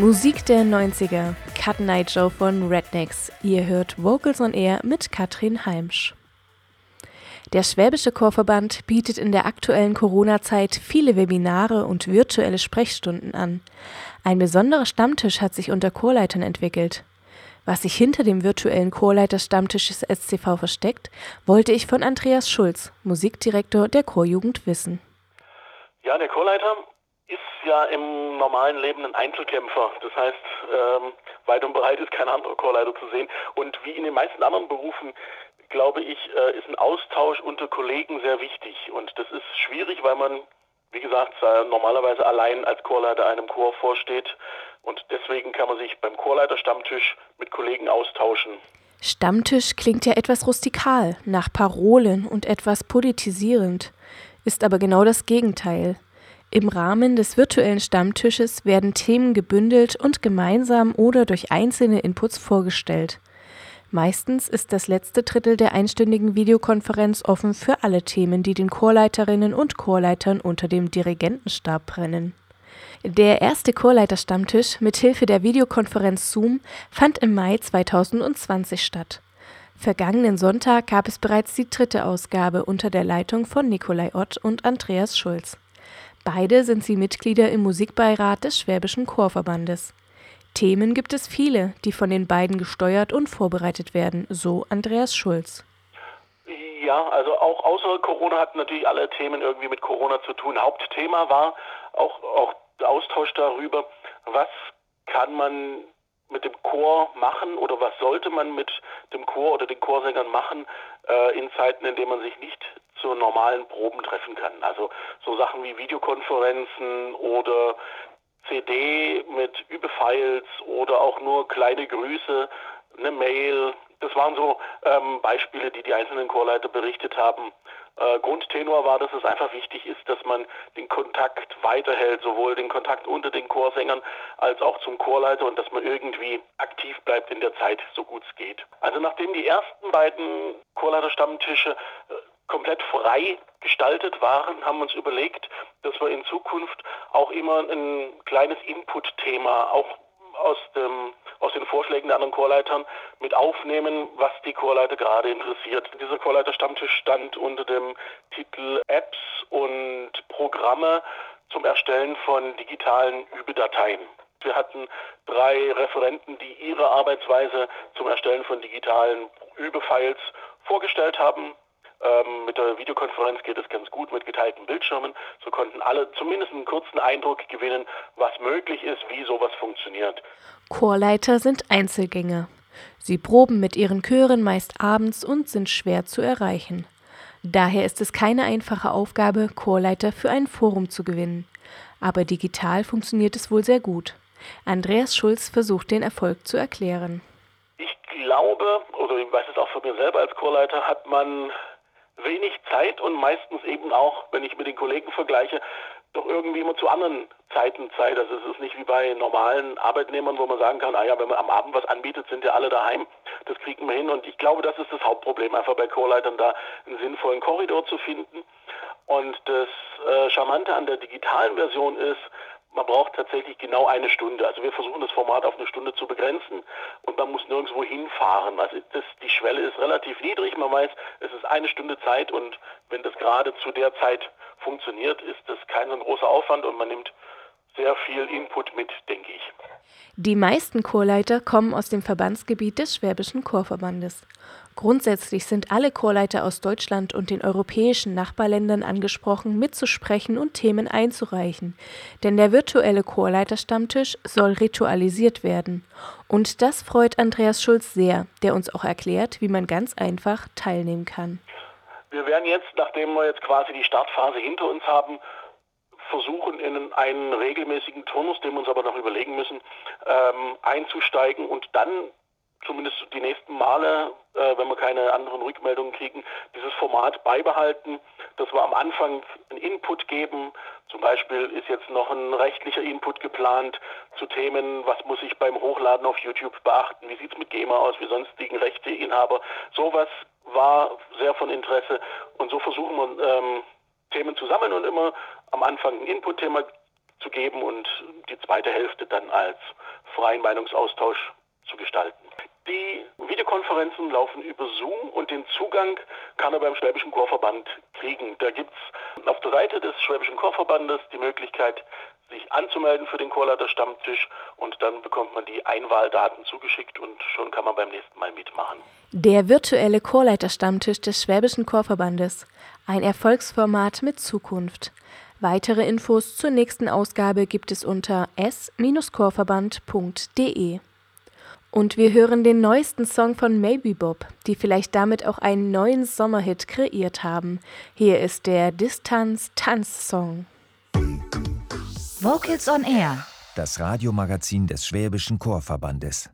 Musik der 90er, Cut Night Show von Rednecks. Ihr hört Vocals on Air mit Katrin Heimsch. Der Schwäbische Chorverband bietet in der aktuellen Corona-Zeit viele Webinare und virtuelle Sprechstunden an. Ein besonderer Stammtisch hat sich unter Chorleitern entwickelt. Was sich hinter dem virtuellen Chorleiterstammtisch des SCV versteckt, wollte ich von Andreas Schulz, Musikdirektor der Chorjugend, wissen. Ja, der Chorleiter ja im normalen Leben ein Einzelkämpfer. Das heißt, ähm, weit und breit ist kein anderer Chorleiter zu sehen. Und wie in den meisten anderen Berufen, glaube ich, äh, ist ein Austausch unter Kollegen sehr wichtig. Und das ist schwierig, weil man, wie gesagt, normalerweise allein als Chorleiter einem Chor vorsteht. Und deswegen kann man sich beim Chorleiterstammtisch mit Kollegen austauschen. Stammtisch klingt ja etwas rustikal, nach Parolen und etwas politisierend, ist aber genau das Gegenteil. Im Rahmen des virtuellen Stammtisches werden Themen gebündelt und gemeinsam oder durch einzelne Inputs vorgestellt. Meistens ist das letzte Drittel der einstündigen Videokonferenz offen für alle Themen, die den Chorleiterinnen und Chorleitern unter dem Dirigentenstab brennen. Der erste Chorleiterstammtisch mit Hilfe der Videokonferenz Zoom fand im Mai 2020 statt. Vergangenen Sonntag gab es bereits die dritte Ausgabe unter der Leitung von Nikolai Ott und Andreas Schulz. Beide sind sie Mitglieder im Musikbeirat des Schwäbischen Chorverbandes. Themen gibt es viele, die von den beiden gesteuert und vorbereitet werden, so Andreas Schulz. Ja, also auch außer Corona hatten natürlich alle Themen irgendwie mit Corona zu tun. Hauptthema war auch, auch Austausch darüber, was kann man mit dem Chor machen oder was sollte man mit dem Chor oder den Chorsängern machen äh, in Zeiten, in denen man sich nicht zu normalen Proben treffen kann. Also so Sachen wie Videokonferenzen oder CD mit Übefiles oder auch nur kleine Grüße, eine Mail. Das waren so ähm, Beispiele, die die einzelnen Chorleiter berichtet haben. Äh, Grundtenor war, dass es einfach wichtig ist, dass man den Kontakt weiterhält, sowohl den Kontakt unter den Chorsängern als auch zum Chorleiter und dass man irgendwie aktiv bleibt in der Zeit, so gut es geht. Also nachdem die ersten beiden Chorleiterstammtische äh, komplett frei gestaltet waren, haben uns überlegt, dass wir in Zukunft auch immer ein kleines Input-Thema auch aus, dem, aus den Vorschlägen der anderen Chorleitern mit aufnehmen, was die Chorleiter gerade interessiert. Dieser Chorleiter-Stammtisch stand unter dem Titel Apps und Programme zum Erstellen von digitalen Übedateien. Wir hatten drei Referenten, die ihre Arbeitsweise zum Erstellen von digitalen Übefiles vorgestellt haben. Ähm, mit der Videokonferenz geht es ganz gut mit geteilten Bildschirmen. So konnten alle zumindest einen kurzen Eindruck gewinnen, was möglich ist, wie sowas funktioniert. Chorleiter sind Einzelgänger. Sie proben mit ihren Chören meist abends und sind schwer zu erreichen. Daher ist es keine einfache Aufgabe, Chorleiter für ein Forum zu gewinnen. Aber digital funktioniert es wohl sehr gut. Andreas Schulz versucht den Erfolg zu erklären. Ich glaube, oder ich weiß es auch von mir selber als Chorleiter, hat man wenig Zeit und meistens eben auch, wenn ich mit den Kollegen vergleiche, doch irgendwie immer zu anderen Zeiten Zeit. Also es ist nicht wie bei normalen Arbeitnehmern, wo man sagen kann, ah ja, wenn man am Abend was anbietet, sind ja alle daheim. Das kriegen wir hin. Und ich glaube, das ist das Hauptproblem, einfach bei Chorleitern da einen sinnvollen Korridor zu finden. Und das äh, Charmante an der digitalen Version ist, man braucht tatsächlich genau eine Stunde. Also wir versuchen das Format auf eine Stunde zu begrenzen und man muss nirgendwo hinfahren. Also das, die Schwelle ist relativ niedrig. Man weiß, es ist eine Stunde Zeit und wenn das gerade zu der Zeit funktioniert, ist das kein so großer Aufwand und man nimmt sehr viel Input mit, denke ich. Die meisten Chorleiter kommen aus dem Verbandsgebiet des Schwäbischen Chorverbandes. Grundsätzlich sind alle Chorleiter aus Deutschland und den europäischen Nachbarländern angesprochen, mitzusprechen und Themen einzureichen. Denn der virtuelle Chorleiterstammtisch soll ritualisiert werden. Und das freut Andreas Schulz sehr, der uns auch erklärt, wie man ganz einfach teilnehmen kann. Wir werden jetzt, nachdem wir jetzt quasi die Startphase hinter uns haben, versuchen, in einen regelmäßigen Turnus, den wir uns aber noch überlegen müssen, ähm, einzusteigen und dann zumindest die nächsten Male, äh, wenn wir keine anderen Rückmeldungen kriegen, dieses Format beibehalten, dass wir am Anfang einen Input geben. Zum Beispiel ist jetzt noch ein rechtlicher Input geplant zu Themen, was muss ich beim Hochladen auf YouTube beachten, wie sieht es mit GEMA aus, wie sonstigen Rechteinhaber. Sowas war sehr von Interesse und so versuchen wir ähm, Themen zu sammeln und immer am Anfang ein Input-Thema zu geben und die zweite Hälfte dann als freien Meinungsaustausch zu gestalten. Die Videokonferenzen laufen über Zoom und den Zugang kann er beim Schwäbischen Chorverband kriegen. Da gibt es auf der Seite des Schwäbischen Chorverbandes die Möglichkeit, sich anzumelden für den Chorleiter Stammtisch und dann bekommt man die Einwahldaten zugeschickt und schon kann man beim nächsten Mal mitmachen. Der virtuelle Chorleiter Stammtisch des Schwäbischen Chorverbandes. Ein Erfolgsformat mit Zukunft. Weitere Infos zur nächsten Ausgabe gibt es unter s-chorverband.de. Und wir hören den neuesten Song von Maybe Bob, die vielleicht damit auch einen neuen Sommerhit kreiert haben. Hier ist der Distanz-Tanz-Song. Vocals on Air. Das Radiomagazin des Schwäbischen Chorverbandes.